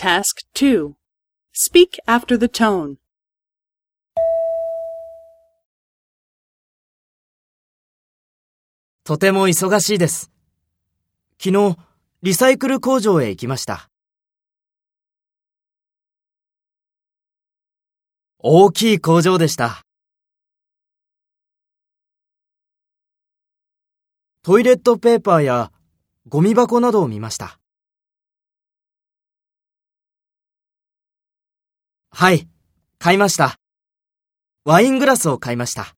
Task 2. Speak after the tone. とても忙しいです。昨日、リサイクル工場へ行きました。大きい工場でした。トイレットペーパーやゴミ箱などを見ました。はい、買いました。ワイングラスを買いました。